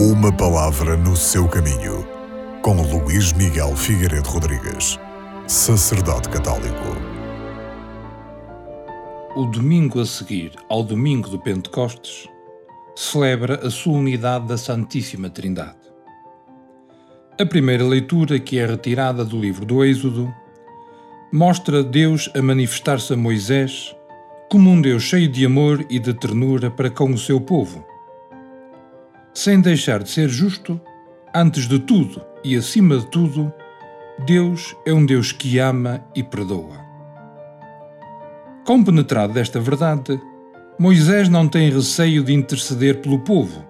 Uma palavra no seu caminho, com Luís Miguel Figueiredo Rodrigues, sacerdote católico. O domingo a seguir ao domingo do Pentecostes celebra a solenidade da Santíssima Trindade. A primeira leitura, que é retirada do livro do Êxodo, mostra Deus a manifestar-se a Moisés como um Deus cheio de amor e de ternura para com o seu povo. Sem deixar de ser justo, antes de tudo e acima de tudo, Deus é um Deus que ama e perdoa. Compenetrado desta verdade, Moisés não tem receio de interceder pelo povo,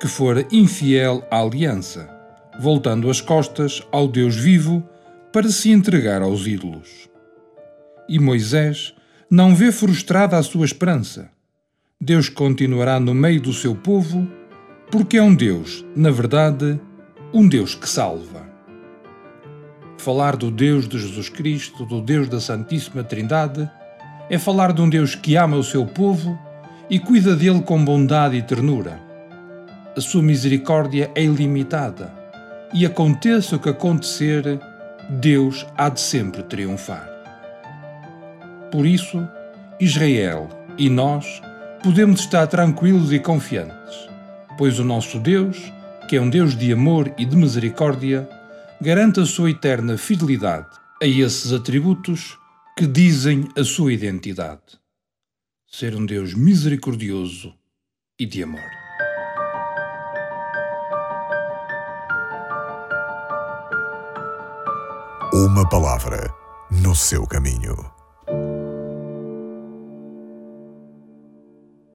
que fora infiel à aliança, voltando as costas ao Deus vivo para se entregar aos ídolos. E Moisés não vê frustrada a sua esperança. Deus continuará no meio do seu povo, porque é um Deus, na verdade, um Deus que salva. Falar do Deus de Jesus Cristo, do Deus da Santíssima Trindade, é falar de um Deus que ama o seu povo e cuida dele com bondade e ternura. A sua misericórdia é ilimitada e aconteça o que acontecer, Deus há de sempre triunfar. Por isso, Israel e nós podemos estar tranquilos e confiantes, pois o nosso Deus, que é um Deus de amor e de misericórdia, garante a sua eterna fidelidade a esses atributos que dizem a sua identidade: ser um Deus misericordioso e de amor. Uma palavra no seu caminho.